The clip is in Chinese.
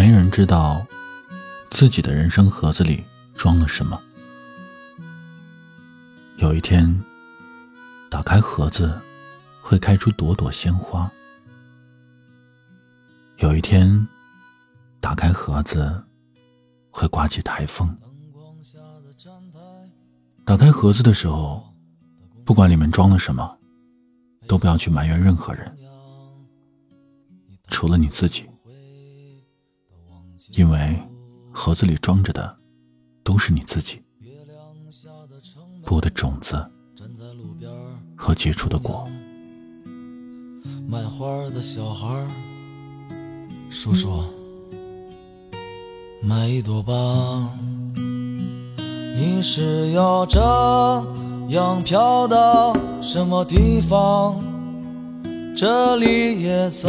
没人知道自己的人生盒子里装了什么。有一天，打开盒子，会开出朵朵鲜花；有一天，打开盒子，会刮起台风。打开盒子的时候，不管里面装了什么，都不要去埋怨任何人，除了你自己，因为盒子里装着的都是你自己播的种子和结出的果。卖花的小孩，叔叔，买一朵吧。你是要这样飘到什么地方？这里也曾